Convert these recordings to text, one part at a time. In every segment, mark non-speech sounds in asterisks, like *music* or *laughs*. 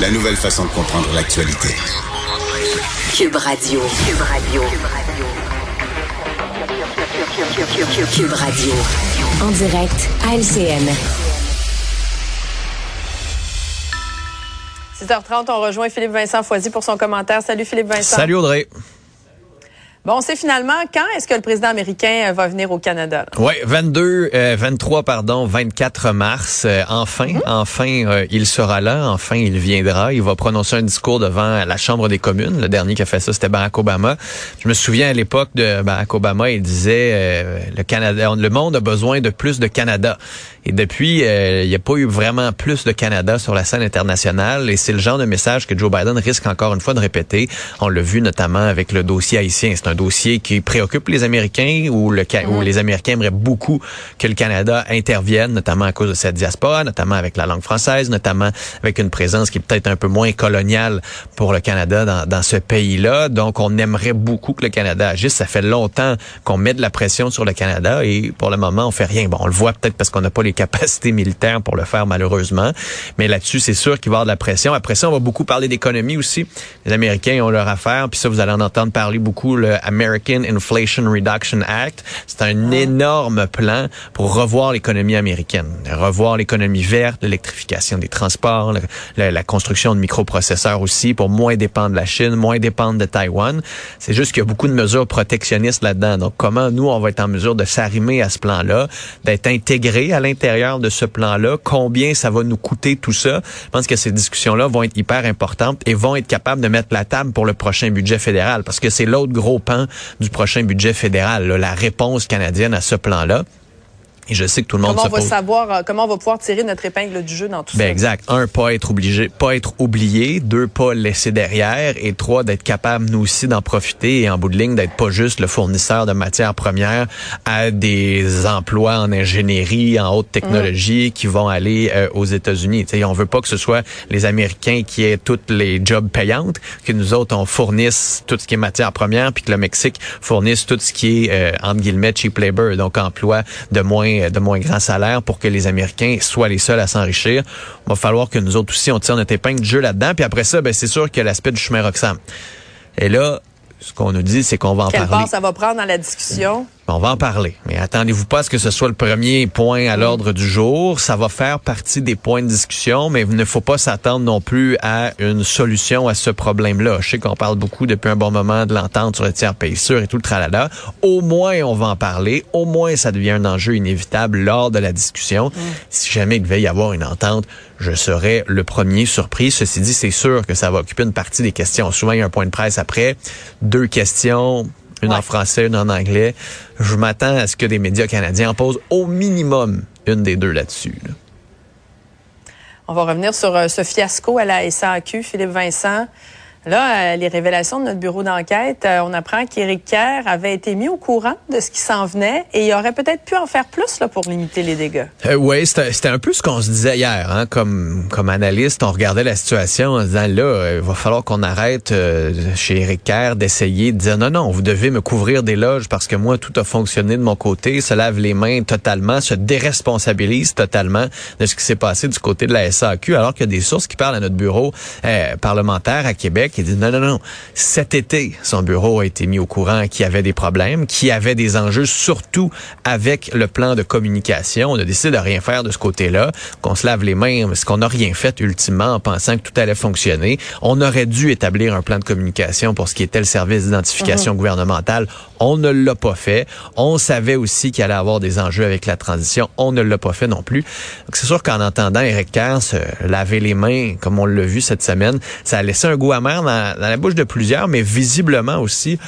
La nouvelle façon de comprendre l'actualité. Cube Radio. Cube Radio. Cube Radio. En direct à LCN. 6h30, on rejoint Philippe Vincent Foisy pour son commentaire. Salut Philippe Vincent. Salut Audrey. Bon, on sait finalement quand est-ce que le président américain euh, va venir au Canada. Oui, 22, euh, 23, pardon, 24 mars. Euh, enfin, mm-hmm. enfin, euh, il sera là. Enfin, il viendra. Il va prononcer un discours devant la Chambre des communes. Le dernier qui a fait ça, c'était Barack Obama. Je me souviens à l'époque de Barack Obama, il disait le Canada, le monde a besoin de plus de Canada. Et depuis, il n'y a pas eu vraiment plus de Canada sur la scène internationale. Et c'est le genre de message que Joe Biden risque encore une fois de répéter. On l'a vu notamment avec le dossier haïtien un dossier qui préoccupe les Américains ou le où les Américains aimeraient beaucoup que le Canada intervienne, notamment à cause de cette diaspora, notamment avec la langue française, notamment avec une présence qui est peut-être un peu moins coloniale pour le Canada dans, dans ce pays-là. Donc, on aimerait beaucoup que le Canada agisse. Ça fait longtemps qu'on met de la pression sur le Canada et pour le moment, on fait rien. Bon, on le voit peut-être parce qu'on n'a pas les capacités militaires pour le faire, malheureusement. Mais là-dessus, c'est sûr qu'il va y avoir de la pression. Après ça, on va beaucoup parler d'économie aussi. Les Américains ont leur affaire. Puis ça, vous allez en entendre parler beaucoup le American Inflation Reduction Act. C'est un énorme plan pour revoir l'économie américaine, revoir l'économie verte, l'électrification des transports, la, construction de microprocesseurs aussi pour moins dépendre de la Chine, moins dépendre de Taïwan. C'est juste qu'il y a beaucoup de mesures protectionnistes là-dedans. Donc comment nous, on va être en mesure de s'arrimer à ce plan-là, d'être intégré à l'intérieur de ce plan-là, combien ça va nous coûter tout ça? Je pense que ces discussions-là vont être hyper importantes et vont être capables de mettre la table pour le prochain budget fédéral parce que c'est l'autre gros du prochain budget fédéral, la réponse canadienne à ce plan-là. Et je sais que tout le monde comment on va savoir euh, comment on va pouvoir tirer notre épingle du jeu dans tout ben ça? Exact. Un, pas être obligé, pas être oublié. Deux, pas laisser derrière. Et trois, d'être capable nous aussi d'en profiter et en bout de ligne d'être pas juste le fournisseur de matières premières à des emplois en ingénierie, en haute technologie qui vont aller euh, aux États-Unis. sais, on veut pas que ce soit les Américains qui aient toutes les jobs payantes, que nous autres on fournisse tout ce qui est matières premières, puis que le Mexique fournisse tout ce qui est euh, entre guillemets cheap labor, donc emploi de moins de moins grand salaire pour que les Américains soient les seuls à s'enrichir. Il va falloir que nous autres aussi, on tire notre épingle de jeu là-dedans. Puis après ça, ben, c'est sûr qu'il y a l'aspect du chemin Roxham. Et là, ce qu'on nous dit, c'est qu'on va en Quelle parler. part ça va prendre dans la discussion? On va en parler. Mais attendez-vous pas à ce que ce soit le premier point à l'ordre du jour. Ça va faire partie des points de discussion, mais il ne faut pas s'attendre non plus à une solution à ce problème-là. Je sais qu'on parle beaucoup depuis un bon moment de l'entente sur le tiers pays sûr et tout le tralala. Au moins, on va en parler. Au moins, ça devient un enjeu inévitable lors de la discussion. Si jamais il devait y avoir une entente, je serais le premier surpris. Ceci dit, c'est sûr que ça va occuper une partie des questions. Souvent, il y a un point de presse après. Deux questions une en français, une en anglais. Je m'attends à ce que des médias canadiens en posent au minimum une des deux là-dessus. On va revenir sur euh, ce fiasco à la SAQ, Philippe Vincent. Là, euh, les révélations de notre bureau d'enquête, euh, on apprend qu'Éric Kerr avait été mis au courant de ce qui s'en venait et il aurait peut-être pu en faire plus là, pour limiter les dégâts. Euh, oui, c'était un peu ce qu'on se disait hier. Hein, comme, comme analyste, on regardait la situation en disant, là, il va falloir qu'on arrête chez Éric Kerr d'essayer de dire, non, non, vous devez me couvrir des loges parce que moi, tout a fonctionné de mon côté, se lave les mains totalement, se déresponsabilise totalement de ce qui s'est passé du côté de la SAQ, alors qu'il y a des sources qui parlent à notre bureau parlementaire à Québec qui dit non, non, non. Cet été, son bureau a été mis au courant qu'il y avait des problèmes, qu'il y avait des enjeux, surtout avec le plan de communication. On a décidé de rien faire de ce côté-là, qu'on se lave les mains, parce qu'on n'a rien fait ultimement en pensant que tout allait fonctionner. On aurait dû établir un plan de communication pour ce qui était le service d'identification mhm. gouvernementale. On ne l'a pas fait. On savait aussi qu'il allait avoir des enjeux avec la transition. On ne l'a pas fait non plus. Donc c'est sûr qu'en entendant Eric Kerr se laver les mains, comme on l'a vu cette semaine, ça a laissé un goût amer dans, la bouche de plusieurs, mais visiblement aussi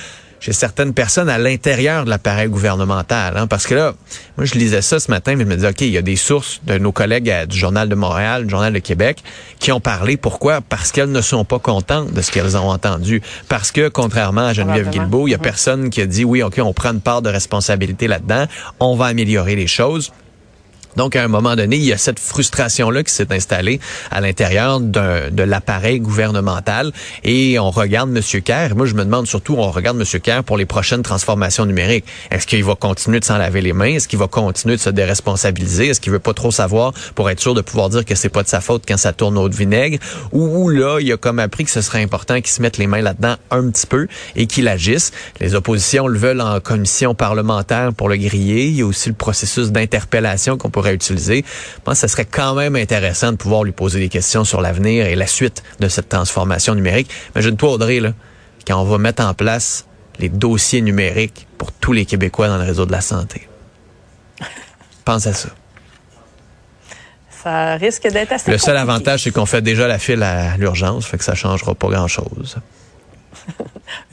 chez certaines personnes à l'intérieur de l'appareil gouvernemental. Hein, parce que là, moi, je lisais ça ce matin, mais je me disais, OK, il y a des sources de nos collègues à- du Journal de Montréal, du Journal de Québec, qui ont parlé. Pourquoi? Parce qu'elles ne sont pas contentes de ce qu'elles ont entendu. Parce que, contrairement à Geneviève. Guilbeault, il y a personne qui a dit, oui, OK, on prend une part de responsabilité là-dedans, on va améliorer les choses. Donc, à un moment donné, il y a cette frustration-là qui s'est installée à l'intérieur de l'appareil gouvernemental et on regarde M. Kerr. Moi, je me demande surtout, on regarde M. Kerr pour les prochaines transformations numériques. Est-ce qu'il va continuer de s'en laver les mains? Est-ce qu'il va continuer de se déresponsabiliser? Est-ce qu'il veut pas trop savoir pour être sûr de pouvoir dire que c'est pas de sa faute quand ça tourne au vinaigre? Ou, là, il a comme appris que ce serait important qu'il se mette les mains là-dedans un petit peu et qu'il agisse. Les oppositions le veulent en commission parlementaire pour le griller. Il y a aussi le processus d'interpellation qu'on pourrait utiliser. Je pense que ce serait quand même intéressant de pouvoir lui poser des questions sur l'avenir et la suite de cette transformation numérique. Imagine-toi, Audrey, là, quand on va mettre en place les dossiers numériques pour tous les Québécois dans le réseau de la santé. *laughs* Pense à ça. Ça risque d'être assez Le seul compliqué. avantage, c'est qu'on fait déjà la file à l'urgence, fait que ça changera pas grand-chose.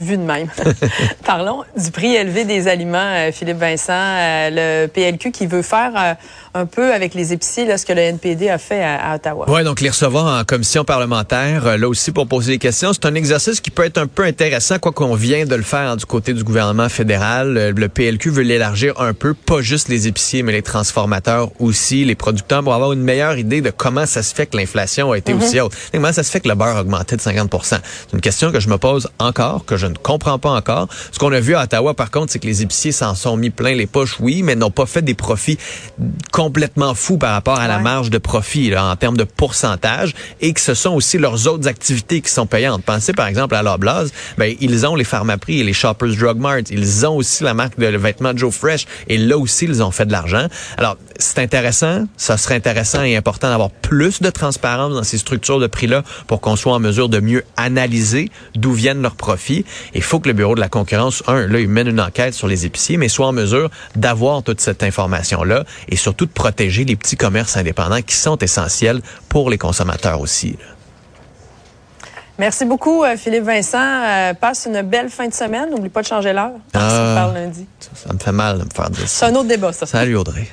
Vu de même. *laughs* Parlons du prix élevé des aliments, euh, Philippe Vincent. Euh, le PLQ qui veut faire euh, un peu avec les épiciers là, ce que le NPD a fait à, à Ottawa. Oui, donc les recevoir en commission parlementaire, là aussi pour poser des questions. C'est un exercice qui peut être un peu intéressant, quoi qu'on vient de le faire du côté du gouvernement fédéral. Le PLQ veut l'élargir un peu, pas juste les épiciers, mais les transformateurs aussi, les producteurs, pour avoir une meilleure idée de comment ça se fait que l'inflation a été aussi haute. Comment ça se fait que le beurre a augmenté de 50 C'est une question que je me pose encore, que je ne comprends pas encore. Ce qu'on a vu à Ottawa, par contre, c'est que les épiciers s'en sont mis plein les poches, oui, mais n'ont pas fait des profits complètement fous par rapport à la marge de profit là, en termes de pourcentage et que ce sont aussi leurs autres activités qui sont payantes. Pensez par exemple à Loblaws, ben ils ont les Pharmaprix et les Shoppers Drug Mart, ils ont aussi la marque de vêtements Joe Fresh et là aussi ils ont fait de l'argent. Alors c'est intéressant, ça serait intéressant et important d'avoir plus de transparence dans ces structures de prix-là pour qu'on soit en mesure de mieux analyser d'où viennent leurs profits. Il faut que le bureau de la concurrence, un, là, il mène une enquête sur les épiciers, mais soit en mesure d'avoir toute cette information-là et surtout de protéger les petits commerces indépendants qui sont essentiels pour les consommateurs aussi. là. Merci beaucoup, euh, Philippe Vincent. Euh, passe une belle fin de semaine. N'oublie pas de changer l'heure. Se Ah. parle lundi. Ça, ça me fait mal de me faire dire C'est ça. un autre débat, ça. Salut Audrey.